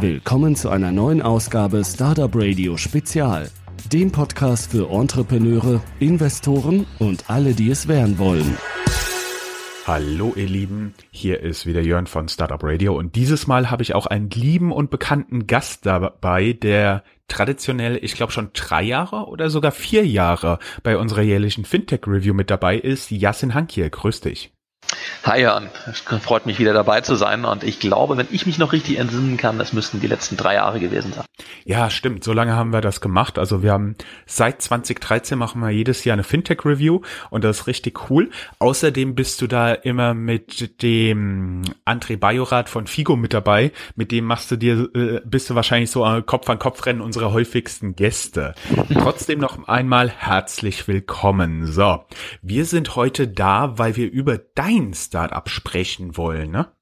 Willkommen zu einer neuen Ausgabe Startup Radio Spezial, dem Podcast für Entrepreneure, Investoren und alle, die es werden wollen. Hallo ihr Lieben, hier ist wieder Jörn von Startup Radio und dieses Mal habe ich auch einen lieben und bekannten Gast dabei, der traditionell, ich glaube schon drei Jahre oder sogar vier Jahre bei unserer jährlichen Fintech Review mit dabei ist. Jasin Hankier, grüß dich. Hi Jan, es freut mich wieder dabei zu sein und ich glaube, wenn ich mich noch richtig entsinnen kann, das müssten die letzten drei Jahre gewesen sein. Ja, stimmt, so lange haben wir das gemacht. Also wir haben seit 2013 machen wir jedes Jahr eine Fintech Review und das ist richtig cool. Außerdem bist du da immer mit dem André Bajorat von Figo mit dabei. Mit dem machst du dir, äh, bist du wahrscheinlich so Kopf an Kopf rennen unserer häufigsten Gäste. Trotzdem noch einmal herzlich willkommen. So, wir sind heute da, weil wir über dein Startup sprechen wollen, ne?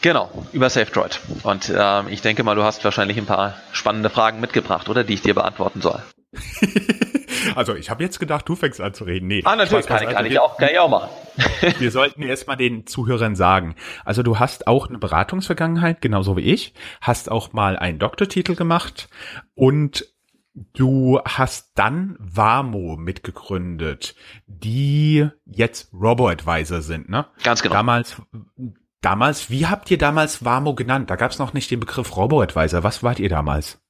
Genau, über SafeDroid. Und äh, ich denke mal, du hast wahrscheinlich ein paar spannende Fragen mitgebracht, oder die ich dir beantworten soll. also ich habe jetzt gedacht, du fängst an zu reden. Nee, ah, natürlich kann, ich, kann ich auch, kann ich auch machen. wir sollten erstmal den Zuhörern sagen. Also du hast auch eine Beratungsvergangenheit, genauso wie ich, hast auch mal einen Doktortitel gemacht und Du hast dann Wamo mitgegründet, die jetzt Robo-Advisor sind, ne? Ganz genau. Damals, damals, wie habt ihr damals Wamo genannt? Da gab es noch nicht den Begriff Robo-Advisor. Was wart ihr damals?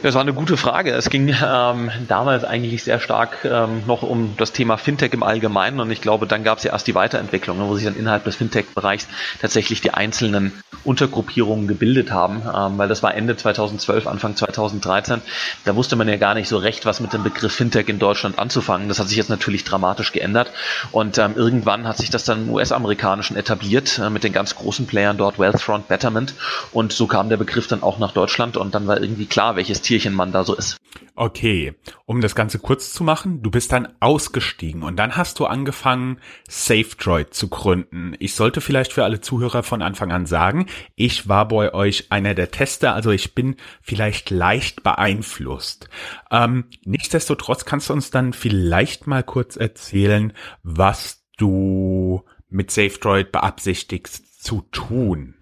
Das war eine gute Frage. Es ging ähm, damals eigentlich sehr stark ähm, noch um das Thema Fintech im Allgemeinen und ich glaube, dann gab es ja erst die Weiterentwicklung, ne, wo sich dann innerhalb des Fintech-Bereichs tatsächlich die einzelnen Untergruppierungen gebildet haben, ähm, weil das war Ende 2012, Anfang 2013. Da wusste man ja gar nicht so recht, was mit dem Begriff Fintech in Deutschland anzufangen. Das hat sich jetzt natürlich dramatisch geändert und ähm, irgendwann hat sich das dann im US-amerikanischen etabliert äh, mit den ganz großen Playern dort, Wealthfront, Betterment und so kam der Begriff dann auch nach Deutschland und dann war irgendwie klar, welches Tierchen man da so ist. Okay, um das Ganze kurz zu machen, du bist dann ausgestiegen und dann hast du angefangen, SafeDroid zu gründen. Ich sollte vielleicht für alle Zuhörer von Anfang an sagen, ich war bei euch einer der Tester, also ich bin vielleicht leicht beeinflusst. Ähm, nichtsdestotrotz kannst du uns dann vielleicht mal kurz erzählen, was du mit SafeDroid beabsichtigst zu tun.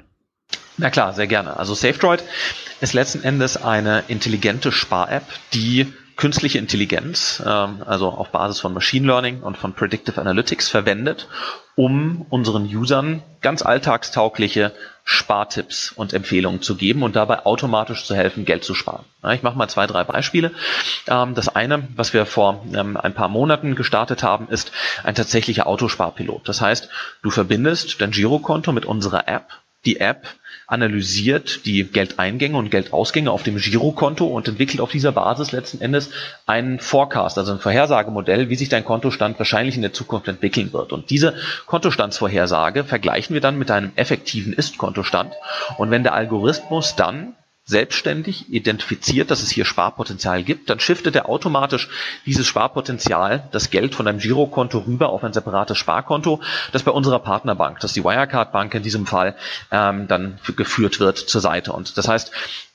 Na klar, sehr gerne. Also SafeDroid ist letzten Endes eine intelligente Spar-App, die künstliche Intelligenz, ähm, also auf Basis von Machine Learning und von Predictive Analytics verwendet, um unseren Usern ganz alltagstaugliche Spartipps und Empfehlungen zu geben und dabei automatisch zu helfen, Geld zu sparen. ich mache mal zwei, drei Beispiele. Ähm, das eine, was wir vor ähm, ein paar Monaten gestartet haben, ist ein tatsächlicher Autosparpilot. Das heißt, du verbindest dein Girokonto mit unserer App. Die App analysiert die Geldeingänge und Geldausgänge auf dem Girokonto und entwickelt auf dieser Basis letzten Endes einen Forecast, also ein Vorhersagemodell, wie sich dein Kontostand wahrscheinlich in der Zukunft entwickeln wird. Und diese Kontostandsvorhersage vergleichen wir dann mit einem effektiven Ist-Kontostand. Und wenn der Algorithmus dann selbstständig identifiziert, dass es hier Sparpotenzial gibt, dann shiftet er automatisch dieses Sparpotenzial, das Geld von einem Girokonto rüber auf ein separates Sparkonto, das bei unserer Partnerbank, das die Wirecard Bank in diesem Fall, ähm, dann geführt wird zur Seite. Und das heißt,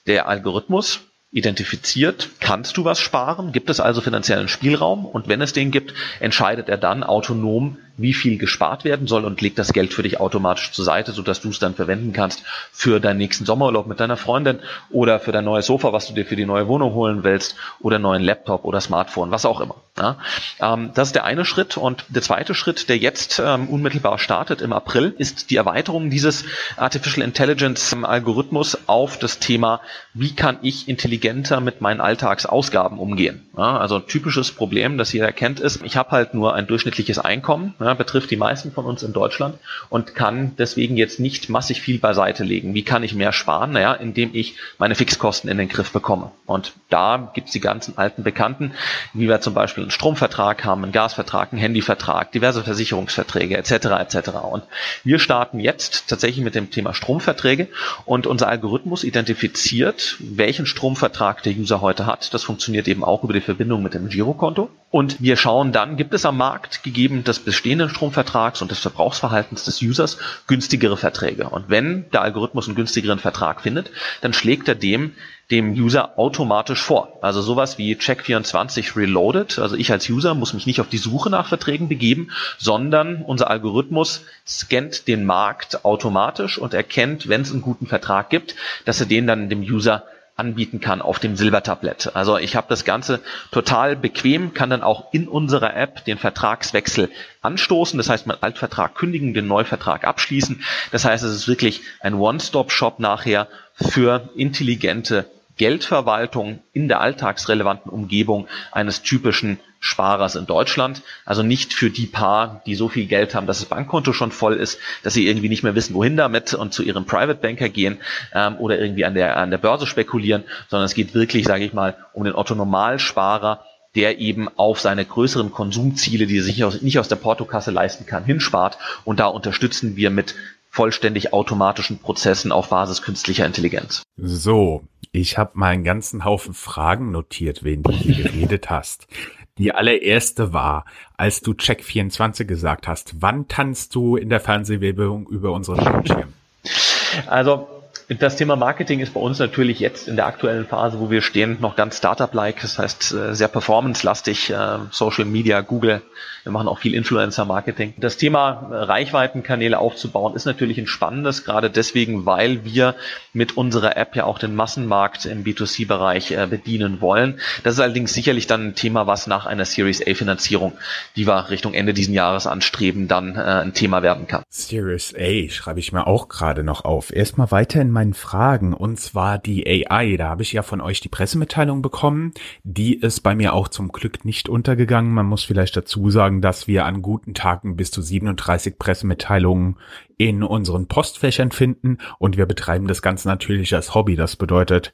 der Algorithmus identifiziert, kannst du was sparen, gibt es also finanziellen Spielraum und wenn es den gibt, entscheidet er dann autonom, wie viel gespart werden soll und legt das Geld für dich automatisch zur Seite, sodass du es dann verwenden kannst für deinen nächsten Sommerurlaub mit deiner Freundin oder für dein neues Sofa, was du dir für die neue Wohnung holen willst oder neuen Laptop oder Smartphone, was auch immer. Ja? Ähm, das ist der eine Schritt und der zweite Schritt, der jetzt ähm, unmittelbar startet im April, ist die Erweiterung dieses Artificial Intelligence Algorithmus auf das Thema, wie kann ich intelligenter mit meinen Alltagsausgaben umgehen. Ja? Also typisches Problem, das jeder kennt, ist, ich habe halt nur ein durchschnittliches Einkommen, ja, betrifft die meisten von uns in Deutschland und kann deswegen jetzt nicht massig viel beiseite legen. Wie kann ich mehr sparen? Naja, indem ich meine Fixkosten in den Griff bekomme. Und da gibt's die ganzen alten Bekannten, wie wir zum Beispiel einen Stromvertrag haben, einen Gasvertrag, einen Handyvertrag, diverse Versicherungsverträge etc. etc. Und wir starten jetzt tatsächlich mit dem Thema Stromverträge und unser Algorithmus identifiziert, welchen Stromvertrag der User heute hat. Das funktioniert eben auch über die Verbindung mit dem Girokonto. Und wir schauen dann, gibt es am Markt gegeben das bestehende bestehenden Stromvertrags und des Verbrauchsverhaltens des Users günstigere Verträge. Und wenn der Algorithmus einen günstigeren Vertrag findet, dann schlägt er dem dem User automatisch vor. Also sowas wie Check24 Reloaded. Also ich als User muss mich nicht auf die Suche nach Verträgen begeben, sondern unser Algorithmus scannt den Markt automatisch und erkennt, wenn es einen guten Vertrag gibt, dass er den dann dem User anbieten kann auf dem Silbertablett. Also ich habe das Ganze total bequem, kann dann auch in unserer App den Vertragswechsel anstoßen. Das heißt, mein Altvertrag kündigen, den Neuvertrag abschließen. Das heißt, es ist wirklich ein One-Stop-Shop nachher für intelligente Geldverwaltung in der alltagsrelevanten Umgebung eines typischen Sparers in Deutschland. Also nicht für die paar, die so viel Geld haben, dass das Bankkonto schon voll ist, dass sie irgendwie nicht mehr wissen, wohin damit und zu ihrem Private Banker gehen ähm, oder irgendwie an der, an der Börse spekulieren, sondern es geht wirklich, sage ich mal, um den Otto Normalsparer, der eben auf seine größeren Konsumziele, die er sich aus, nicht aus der Portokasse leisten kann, hinspart. Und da unterstützen wir mit vollständig automatischen Prozessen auf Basis künstlicher Intelligenz. So, ich habe mal einen ganzen Haufen Fragen notiert, wen du hier geredet hast. Die allererste war, als du Check24 gesagt hast, wann tanzt du in der Fernsehwerbung über unseren Bildschirm? Also das Thema Marketing ist bei uns natürlich jetzt in der aktuellen Phase, wo wir stehen, noch ganz Startup-like. Das heißt, äh, sehr performance-lastig, äh, Social Media, Google. Wir machen auch viel Influencer-Marketing. Das Thema äh, Reichweitenkanäle aufzubauen ist natürlich ein spannendes, gerade deswegen, weil wir mit unserer App ja auch den Massenmarkt im B2C-Bereich bedienen wollen. Das ist allerdings sicherlich dann ein Thema, was nach einer Series A-Finanzierung, die wir Richtung Ende diesen Jahres anstreben, dann ein Thema werden kann. Series A schreibe ich mir auch gerade noch auf. Erstmal weiter in meinen Fragen und zwar die AI. Da habe ich ja von euch die Pressemitteilung bekommen. Die ist bei mir auch zum Glück nicht untergegangen. Man muss vielleicht dazu sagen, dass wir an guten Tagen bis zu 37 Pressemitteilungen in unseren Postfächern finden und wir betreiben das Ganze natürlich als Hobby. Das bedeutet,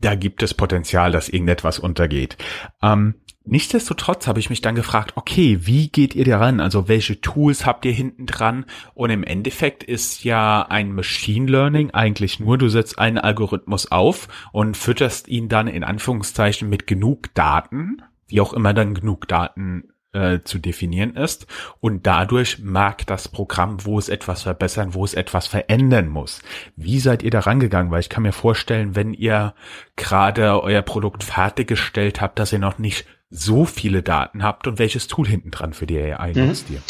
da gibt es Potenzial, dass irgendetwas untergeht. Ähm, Nichtsdestotrotz habe ich mich dann gefragt, okay, wie geht ihr daran? Also welche Tools habt ihr hinten dran? Und im Endeffekt ist ja ein Machine Learning eigentlich nur, du setzt einen Algorithmus auf und fütterst ihn dann in Anführungszeichen mit genug Daten, wie auch immer dann genug Daten äh, zu definieren ist. Und dadurch merkt das Programm, wo es etwas verbessern, wo es etwas verändern muss. Wie seid ihr da rangegangen? Weil ich kann mir vorstellen, wenn ihr gerade euer Produkt fertiggestellt habt, dass ihr noch nicht so viele Daten habt und welches Tool hinten dran für die AI mhm. nutzt ihr?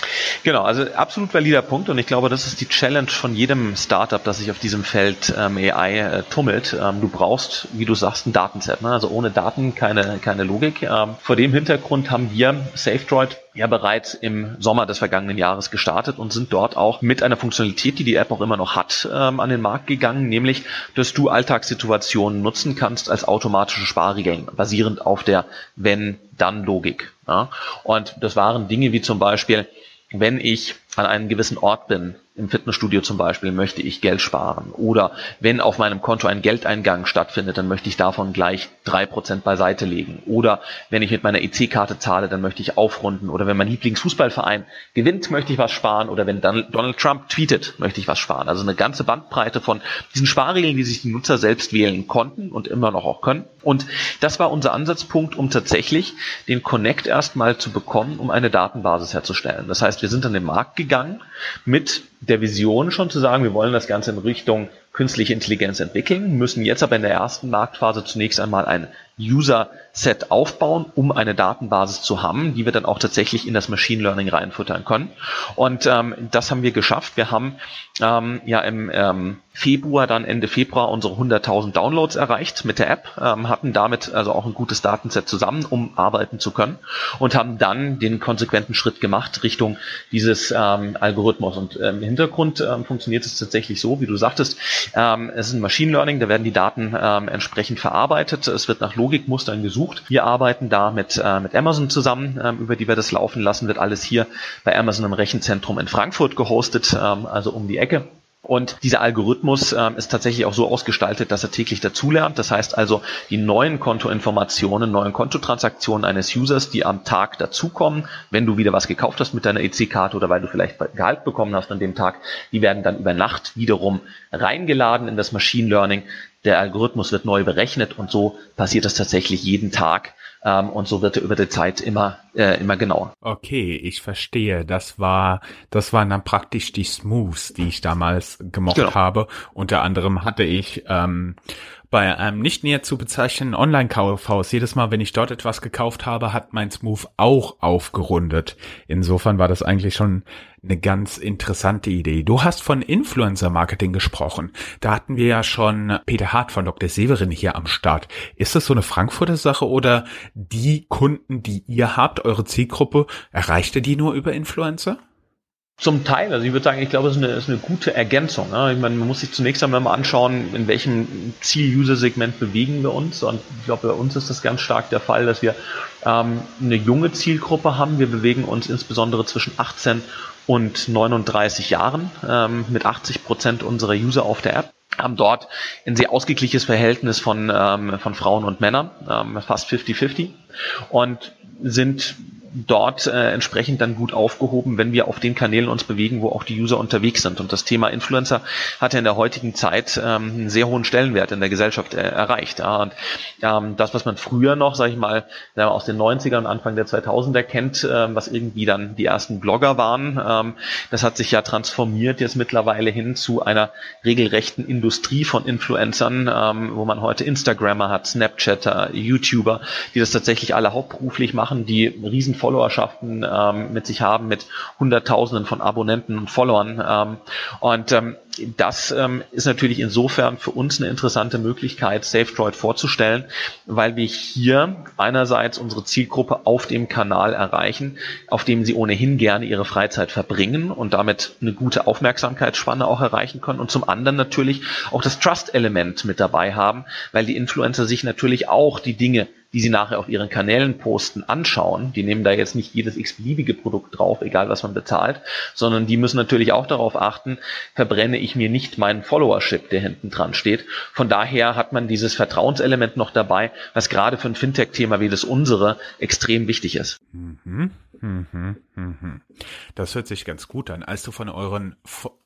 Genau, also absolut valider Punkt und ich glaube, das ist die Challenge von jedem Startup, das sich auf diesem Feld ähm, AI äh, tummelt. Ähm, du brauchst, wie du sagst, ein Datenset. Ne? Also ohne Daten keine, keine Logik. Ähm, vor dem Hintergrund haben wir SafeDroid ja bereits im Sommer des vergangenen Jahres gestartet und sind dort auch mit einer Funktionalität, die die App auch immer noch hat, ähm, an den Markt gegangen, nämlich, dass du Alltagssituationen nutzen kannst als automatische Sparregeln, basierend auf der Wenn-Dann-Logik. Ja? Und das waren Dinge wie zum Beispiel, wenn ich an einem gewissen Ort bin im Fitnessstudio zum Beispiel möchte ich Geld sparen. Oder wenn auf meinem Konto ein Geldeingang stattfindet, dann möchte ich davon gleich drei Prozent beiseite legen. Oder wenn ich mit meiner EC-Karte zahle, dann möchte ich aufrunden. Oder wenn mein Lieblingsfußballverein gewinnt, möchte ich was sparen. Oder wenn Donald Trump tweetet, möchte ich was sparen. Also eine ganze Bandbreite von diesen Sparregeln, die sich die Nutzer selbst wählen konnten und immer noch auch können. Und das war unser Ansatzpunkt, um tatsächlich den Connect erstmal zu bekommen, um eine Datenbasis herzustellen. Das heißt, wir sind an den Markt gegangen mit der Vision schon zu sagen, wir wollen das Ganze in Richtung künstliche Intelligenz entwickeln, müssen jetzt aber in der ersten Marktphase zunächst einmal ein User-Set aufbauen, um eine Datenbasis zu haben, die wir dann auch tatsächlich in das Machine Learning reinfuttern können. Und ähm, das haben wir geschafft. Wir haben ähm, ja im ähm, Februar, dann Ende Februar unsere 100.000 Downloads erreicht mit der App, ähm, hatten damit also auch ein gutes Datenset zusammen, um arbeiten zu können und haben dann den konsequenten Schritt gemacht Richtung dieses ähm, Algorithmus. Und ähm, im Hintergrund ähm, funktioniert es tatsächlich so, wie du sagtest, ähm, es ist ein Machine Learning, da werden die Daten ähm, entsprechend verarbeitet, es wird nach Logikmustern gesucht. Wir arbeiten da mit, äh, mit Amazon zusammen, ähm, über die wir das laufen lassen, wird alles hier bei Amazon im Rechenzentrum in Frankfurt gehostet, ähm, also um die Ecke. Und dieser Algorithmus ähm, ist tatsächlich auch so ausgestaltet, dass er täglich dazulernt. Das heißt also, die neuen Kontoinformationen, neuen Kontotransaktionen eines Users, die am Tag dazukommen, wenn du wieder was gekauft hast mit deiner EC-Karte oder weil du vielleicht Gehalt bekommen hast an dem Tag, die werden dann über Nacht wiederum reingeladen in das Machine Learning. Der Algorithmus wird neu berechnet und so passiert das tatsächlich jeden Tag ähm, und so wird er über die Zeit immer äh, immer genauer. Okay, ich verstehe. Das war das waren dann praktisch die Smooths, die ich damals gemocht genau. habe. Unter anderem hatte ich ähm, bei einem nicht näher zu bezeichnenden Online-Kaufhaus. Jedes Mal, wenn ich dort etwas gekauft habe, hat mein Smooth auch aufgerundet. Insofern war das eigentlich schon eine ganz interessante Idee. Du hast von Influencer-Marketing gesprochen. Da hatten wir ja schon Peter Hart von Dr. Severin hier am Start. Ist das so eine Frankfurter Sache oder die Kunden, die ihr habt, eure Zielgruppe, erreicht ihr die nur über Influencer? Zum Teil, also ich würde sagen, ich glaube, es ist eine, ist eine gute Ergänzung. Ne? Ich meine, man muss sich zunächst einmal mal anschauen, in welchem Ziel-User-Segment bewegen wir uns. Und ich glaube, bei uns ist das ganz stark der Fall, dass wir ähm, eine junge Zielgruppe haben. Wir bewegen uns insbesondere zwischen 18 und 39 Jahren ähm, mit 80 Prozent unserer User auf der App. Haben dort ein sehr ausgeglichenes Verhältnis von, ähm, von Frauen und Männern, ähm, fast 50-50 und sind dort äh, entsprechend dann gut aufgehoben, wenn wir auf den Kanälen uns bewegen, wo auch die User unterwegs sind. Und das Thema Influencer hat ja in der heutigen Zeit ähm, einen sehr hohen Stellenwert in der Gesellschaft äh, erreicht. Ja. Und ähm, das, was man früher noch, sage ich mal, aus den 90ern und Anfang der 2000er kennt, äh, was irgendwie dann die ersten Blogger waren, ähm, das hat sich ja transformiert jetzt mittlerweile hin zu einer regelrechten Industrie von Influencern, ähm, wo man heute Instagrammer hat, Snapchatter, YouTuber, die das tatsächlich alle hauptberuflich machen, die riesen Followerschaften ähm, mit sich haben, mit Hunderttausenden von Abonnenten und Followern. Ähm, und ähm, das ähm, ist natürlich insofern für uns eine interessante Möglichkeit, SafeDroid vorzustellen, weil wir hier einerseits unsere Zielgruppe auf dem Kanal erreichen, auf dem sie ohnehin gerne ihre Freizeit verbringen und damit eine gute Aufmerksamkeitsspanne auch erreichen können und zum anderen natürlich auch das Trust-Element mit dabei haben, weil die Influencer sich natürlich auch die Dinge die sie nachher auf ihren Kanälen posten, anschauen. Die nehmen da jetzt nicht jedes x-beliebige Produkt drauf, egal was man bezahlt, sondern die müssen natürlich auch darauf achten, verbrenne ich mir nicht meinen Followership, der hinten dran steht. Von daher hat man dieses Vertrauenselement noch dabei, was gerade für ein Fintech-Thema wie das unsere extrem wichtig ist. Mhm. Mhm, mhm. Das hört sich ganz gut an. Als du von euren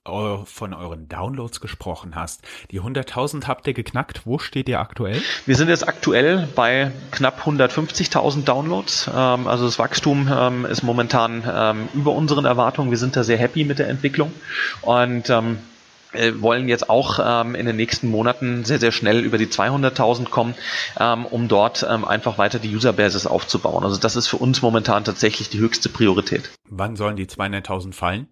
von euren Downloads gesprochen hast, die 100.000 habt ihr geknackt. Wo steht ihr aktuell? Wir sind jetzt aktuell bei knapp 150.000 Downloads. Ähm, also das Wachstum ähm, ist momentan ähm, über unseren Erwartungen. Wir sind da sehr happy mit der Entwicklung und äh, wollen jetzt auch ähm, in den nächsten Monaten sehr, sehr schnell über die 200.000 kommen, ähm, um dort ähm, einfach weiter die Userbases aufzubauen. Also das ist für uns momentan tatsächlich die höchste Priorität. Wann sollen die 200.000 fallen?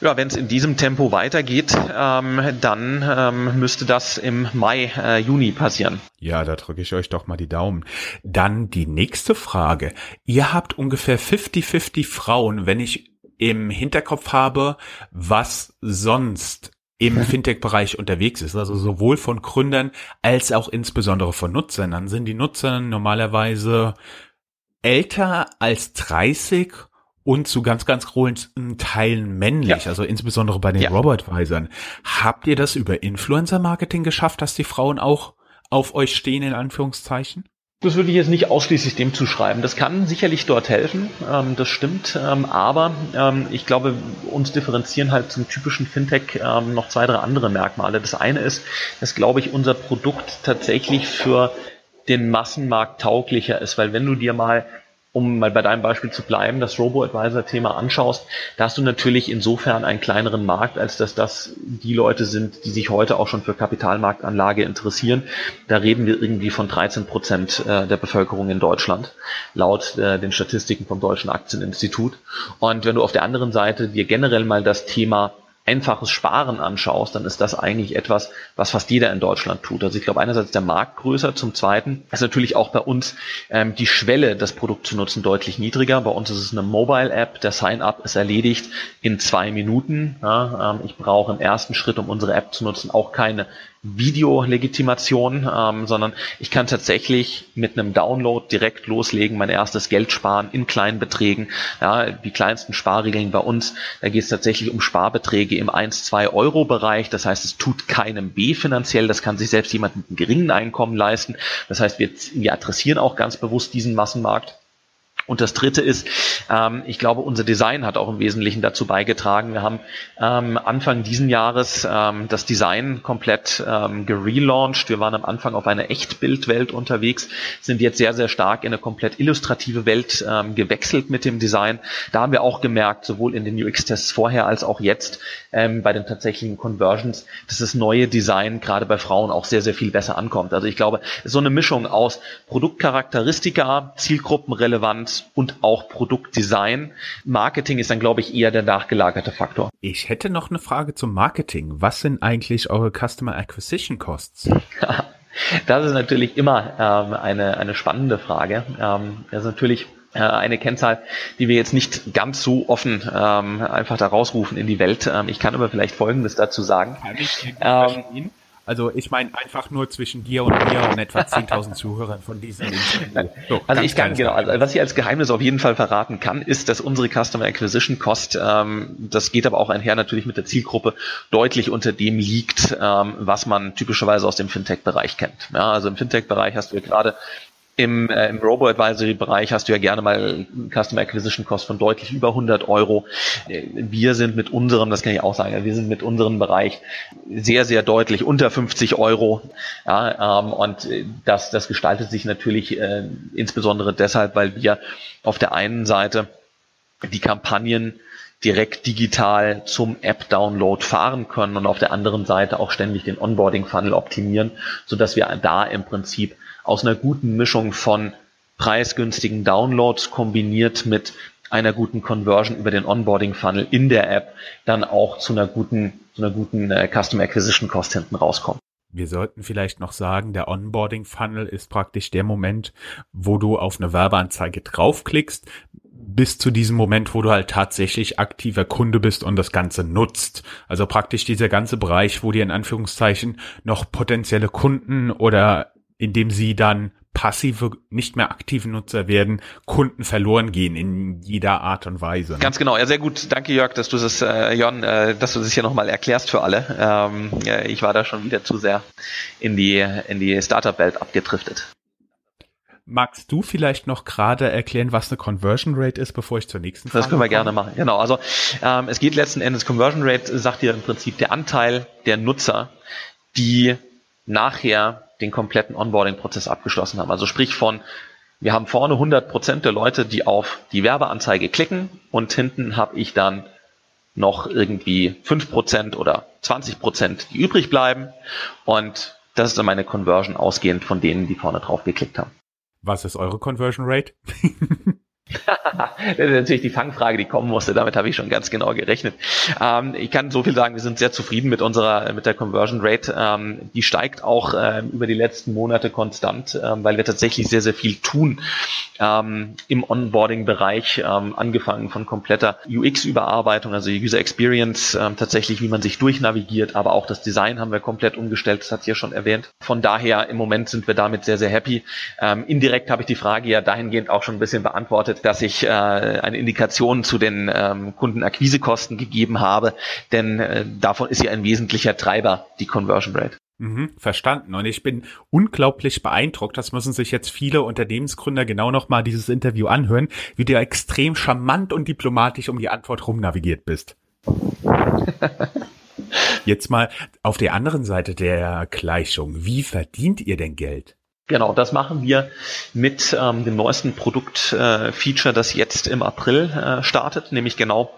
Ja, wenn es in diesem Tempo weitergeht, ähm, dann ähm, müsste das im Mai, äh, Juni passieren. Ja, da drücke ich euch doch mal die Daumen. Dann die nächste Frage. Ihr habt ungefähr 50-50 Frauen, wenn ich im Hinterkopf habe, was sonst im Fintech-Bereich unterwegs ist, also sowohl von Gründern als auch insbesondere von Nutzern, dann sind die Nutzer normalerweise älter als 30 und zu ganz, ganz großen Teilen männlich, ja. also insbesondere bei den ja. Robot-Weisern. Habt ihr das über Influencer-Marketing geschafft, dass die Frauen auch auf euch stehen, in Anführungszeichen? Das würde ich jetzt nicht ausschließlich dem zuschreiben. Das kann sicherlich dort helfen, ähm, das stimmt. Ähm, aber ähm, ich glaube, uns differenzieren halt zum typischen Fintech ähm, noch zwei, drei andere Merkmale. Das eine ist, dass, glaube ich, unser Produkt tatsächlich für den Massenmarkt tauglicher ist, weil wenn du dir mal um mal bei deinem Beispiel zu bleiben, das Robo-Advisor-Thema anschaust, da hast du natürlich insofern einen kleineren Markt, als dass das die Leute sind, die sich heute auch schon für Kapitalmarktanlage interessieren. Da reden wir irgendwie von 13 Prozent äh, der Bevölkerung in Deutschland, laut äh, den Statistiken vom Deutschen Aktieninstitut. Und wenn du auf der anderen Seite dir generell mal das Thema einfaches Sparen anschaust, dann ist das eigentlich etwas, was fast jeder in Deutschland tut. Also ich glaube einerseits der Markt größer, zum Zweiten ist natürlich auch bei uns ähm, die Schwelle, das Produkt zu nutzen, deutlich niedriger. Bei uns ist es eine Mobile-App, der Sign-up ist erledigt in zwei Minuten. Ja, ähm, ich brauche im ersten Schritt, um unsere App zu nutzen, auch keine Videolegitimation, ähm, sondern ich kann tatsächlich mit einem Download direkt loslegen, mein erstes Geld sparen in kleinen Beträgen. Ja, die kleinsten Sparregeln bei uns, da geht es tatsächlich um Sparbeträge im 1-2 Euro Bereich. Das heißt, es tut keinem B finanziell. Das kann sich selbst jemand mit einem geringen Einkommen leisten. Das heißt, wir, wir adressieren auch ganz bewusst diesen Massenmarkt. Und das dritte ist, ähm, ich glaube, unser Design hat auch im Wesentlichen dazu beigetragen. Wir haben ähm, Anfang diesen Jahres ähm, das Design komplett ähm, gelauncht. Wir waren am Anfang auf einer Echtbildwelt unterwegs, sind jetzt sehr, sehr stark in eine komplett illustrative Welt ähm, gewechselt mit dem Design. Da haben wir auch gemerkt, sowohl in den UX-Tests vorher als auch jetzt ähm, bei den tatsächlichen Conversions, dass das neue Design gerade bei Frauen auch sehr, sehr viel besser ankommt. Also ich glaube, so eine Mischung aus Produktcharakteristika, Und auch Produktdesign. Marketing ist dann, glaube ich, eher der nachgelagerte Faktor. Ich hätte noch eine Frage zum Marketing. Was sind eigentlich eure Customer Acquisition Costs? Das ist natürlich immer ähm, eine, eine spannende Frage. Ähm, das ist natürlich äh, eine Kennzahl, die wir jetzt nicht ganz so offen ähm, einfach da rausrufen in die Welt. Ähm, ich kann aber vielleicht Folgendes dazu sagen. Kann ich ähm, also ich meine einfach nur zwischen dir und mir und etwa 10.000 Zuhörern von diesem Interview. So, also ich kann, genau, also was ich als Geheimnis auf jeden Fall verraten kann, ist, dass unsere Customer Acquisition Cost, ähm, das geht aber auch einher natürlich mit der Zielgruppe, deutlich unter dem liegt, ähm, was man typischerweise aus dem Fintech-Bereich kennt. Ja, also im Fintech-Bereich hast du ja gerade im, äh, im Robo-Advisory-Bereich hast du ja gerne mal Customer Acquisition Cost von deutlich über 100 Euro. Wir sind mit unserem, das kann ich auch sagen, wir sind mit unserem Bereich sehr, sehr deutlich unter 50 Euro. Ja, ähm, und das, das gestaltet sich natürlich äh, insbesondere deshalb, weil wir auf der einen Seite die Kampagnen direkt digital zum App-Download fahren können und auf der anderen Seite auch ständig den Onboarding-Funnel optimieren, so dass wir da im Prinzip aus einer guten Mischung von preisgünstigen Downloads kombiniert mit einer guten Conversion über den Onboarding Funnel in der App dann auch zu einer guten, zu einer guten äh, Custom Acquisition Cost hinten rauskommen. Wir sollten vielleicht noch sagen, der Onboarding Funnel ist praktisch der Moment, wo du auf eine Werbeanzeige draufklickst, bis zu diesem Moment, wo du halt tatsächlich aktiver Kunde bist und das Ganze nutzt. Also praktisch dieser ganze Bereich, wo dir in Anführungszeichen noch potenzielle Kunden oder indem sie dann passive, nicht mehr aktive Nutzer werden, Kunden verloren gehen in jeder Art und Weise. Ne? Ganz genau, ja sehr gut. Danke Jörg, dass du das, äh, Jon, äh, dass du das hier nochmal erklärst für alle. Ähm, ja, ich war da schon wieder zu sehr in die in die Startup-Welt abgedriftet. Magst du vielleicht noch gerade erklären, was eine Conversion Rate ist, bevor ich zur nächsten Frage Das können wir komme? gerne machen. Genau, also ähm, es geht letzten Endes, Conversion Rate sagt dir im Prinzip der Anteil der Nutzer, die nachher den kompletten Onboarding-Prozess abgeschlossen haben. Also sprich von, wir haben vorne 100% der Leute, die auf die Werbeanzeige klicken und hinten habe ich dann noch irgendwie 5% oder 20%, die übrig bleiben und das ist dann meine Conversion ausgehend von denen, die vorne drauf geklickt haben. Was ist eure Conversion Rate? das ist natürlich die Fangfrage, die kommen musste. Damit habe ich schon ganz genau gerechnet. Ähm, ich kann so viel sagen, wir sind sehr zufrieden mit unserer, mit der Conversion Rate. Ähm, die steigt auch ähm, über die letzten Monate konstant, ähm, weil wir tatsächlich sehr, sehr viel tun ähm, im Onboarding-Bereich, ähm, angefangen von kompletter UX-Überarbeitung, also User Experience, tatsächlich, wie man sich durchnavigiert, aber auch das Design haben wir komplett umgestellt, das hat sie ja schon erwähnt. Von daher, im Moment sind wir damit sehr, sehr happy. indirekt habe ich die Frage ja dahingehend auch schon ein bisschen beantwortet dass ich äh, eine Indikation zu den ähm, Kundenakquisekosten gegeben habe, denn äh, davon ist ja ein wesentlicher Treiber die Conversion Rate. Mhm, verstanden. Und ich bin unglaublich beeindruckt. Das müssen sich jetzt viele Unternehmensgründer genau nochmal dieses Interview anhören, wie du extrem charmant und diplomatisch um die Antwort rumnavigiert bist. jetzt mal auf der anderen Seite der Gleichung. Wie verdient ihr denn Geld? Genau, das machen wir mit ähm, dem neuesten Produktfeature, äh, das jetzt im April äh, startet, nämlich genau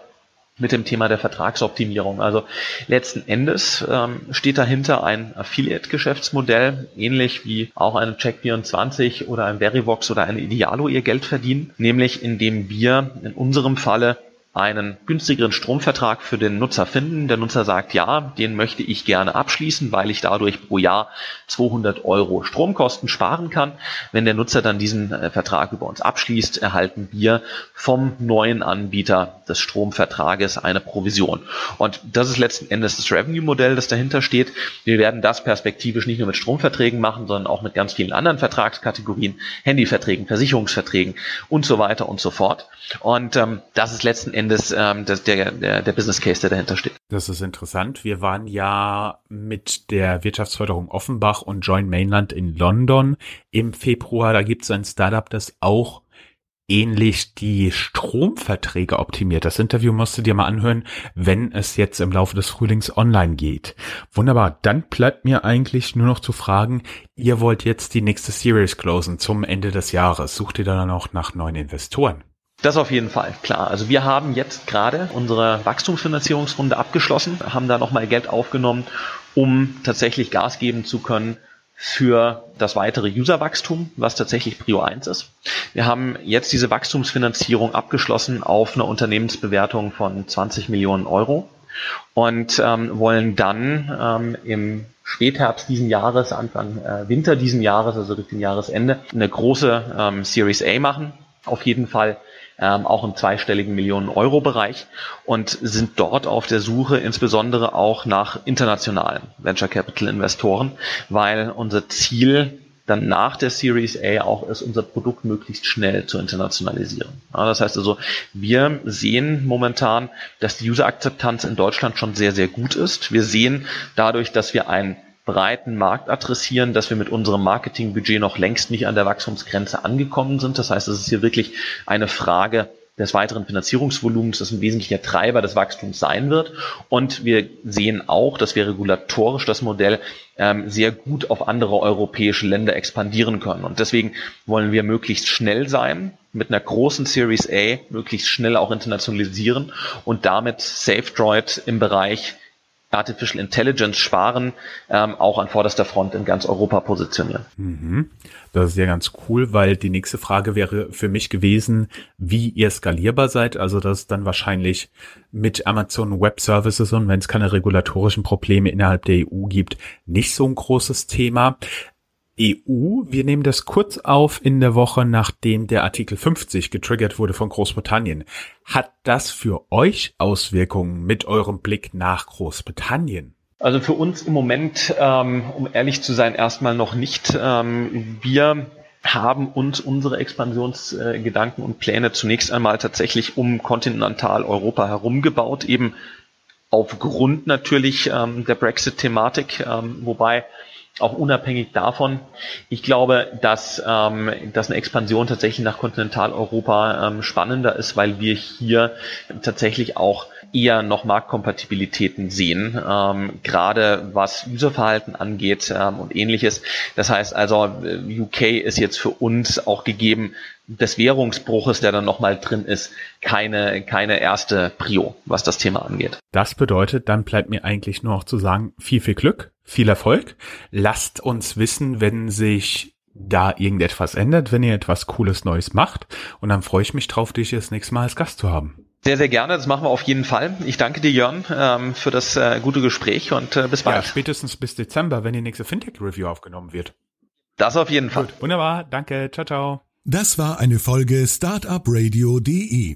mit dem Thema der Vertragsoptimierung. Also letzten Endes ähm, steht dahinter ein Affiliate-Geschäftsmodell, ähnlich wie auch eine Check24 oder ein Verivox oder eine Idealo ihr Geld verdienen, nämlich indem wir in unserem Falle einen günstigeren Stromvertrag für den Nutzer finden. Der Nutzer sagt, ja, den möchte ich gerne abschließen, weil ich dadurch pro Jahr 200 Euro Stromkosten sparen kann. Wenn der Nutzer dann diesen äh, Vertrag über uns abschließt, erhalten wir vom neuen Anbieter des Stromvertrages eine Provision. Und das ist letzten Endes das Revenue-Modell, das dahinter steht. Wir werden das perspektivisch nicht nur mit Stromverträgen machen, sondern auch mit ganz vielen anderen Vertragskategorien, Handyverträgen, Versicherungsverträgen und so weiter und so fort. Und ähm, das ist letzten Endes ähm, das, der, der, der Business Case, der dahinter steht. Das ist interessant. Wir waren ja mit der Wirtschaftsförderung Offenbach und Join Mainland in London im Februar. Da gibt es ein Startup, das auch ähnlich die Stromverträge optimiert. Das Interview musst du dir mal anhören, wenn es jetzt im Laufe des Frühlings online geht. Wunderbar. Dann bleibt mir eigentlich nur noch zu fragen, ihr wollt jetzt die nächste Series closen zum Ende des Jahres. Sucht ihr dann auch nach neuen Investoren? Das auf jeden Fall, klar. Also wir haben jetzt gerade unsere Wachstumsfinanzierungsrunde abgeschlossen, haben da nochmal Geld aufgenommen, um tatsächlich Gas geben zu können für das weitere Userwachstum, was tatsächlich Prio 1 ist. Wir haben jetzt diese Wachstumsfinanzierung abgeschlossen auf eine Unternehmensbewertung von 20 Millionen Euro und ähm, wollen dann ähm, im Spätherbst diesen Jahres, Anfang äh, Winter diesen Jahres, also Richtung Jahresende, eine große ähm, Series A machen. Auf jeden Fall ähm, auch im zweistelligen Millionen-Euro-Bereich und sind dort auf der Suche insbesondere auch nach internationalen Venture Capital Investoren, weil unser Ziel dann nach der Series A auch ist, unser Produkt möglichst schnell zu internationalisieren. Ja, das heißt also, wir sehen momentan, dass die User-Akzeptanz in Deutschland schon sehr, sehr gut ist. Wir sehen dadurch, dass wir ein breiten Markt adressieren, dass wir mit unserem Marketingbudget noch längst nicht an der Wachstumsgrenze angekommen sind. Das heißt, es ist hier wirklich eine Frage des weiteren Finanzierungsvolumens, das ein wesentlicher Treiber des Wachstums sein wird. Und wir sehen auch, dass wir regulatorisch das Modell ähm, sehr gut auf andere europäische Länder expandieren können. Und deswegen wollen wir möglichst schnell sein, mit einer großen Series A möglichst schnell auch internationalisieren und damit SafeDroid im Bereich Artificial Intelligence sparen, ähm, auch an vorderster Front in ganz Europa positionieren. Mhm. Das ist ja ganz cool, weil die nächste Frage wäre für mich gewesen, wie ihr skalierbar seid. Also das ist dann wahrscheinlich mit Amazon Web Services und wenn es keine regulatorischen Probleme innerhalb der EU gibt, nicht so ein großes Thema. EU. Wir nehmen das kurz auf in der Woche, nachdem der Artikel 50 getriggert wurde von Großbritannien. Hat das für euch Auswirkungen mit eurem Blick nach Großbritannien? Also für uns im Moment, ähm, um ehrlich zu sein, erstmal noch nicht. Ähm, wir haben uns unsere Expansionsgedanken äh, und Pläne zunächst einmal tatsächlich um Kontinentaleuropa herum gebaut, eben aufgrund natürlich ähm, der Brexit-Thematik, wobei auch unabhängig davon. Ich glaube, dass, ähm, dass eine Expansion tatsächlich nach Kontinentaleuropa ähm, spannender ist, weil wir hier tatsächlich auch eher noch Marktkompatibilitäten sehen, ähm, gerade was Userverhalten angeht ähm, und ähnliches. Das heißt also, äh, UK ist jetzt für uns auch gegeben des Währungsbruches, der dann nochmal drin ist, keine, keine erste Prio, was das Thema angeht. Das bedeutet, dann bleibt mir eigentlich nur noch zu sagen, viel, viel Glück, viel Erfolg. Lasst uns wissen, wenn sich da irgendetwas ändert, wenn ihr etwas Cooles Neues macht. Und dann freue ich mich drauf, dich das nächste Mal als Gast zu haben. Sehr, sehr gerne. Das machen wir auf jeden Fall. Ich danke dir, Jörn, ähm, für das äh, gute Gespräch und äh, bis bald. Ja, spätestens bis Dezember, wenn die nächste Fintech-Review aufgenommen wird. Das auf jeden Fall. Gut, wunderbar. Danke. Ciao, ciao. Das war eine Folge Startupradio.de.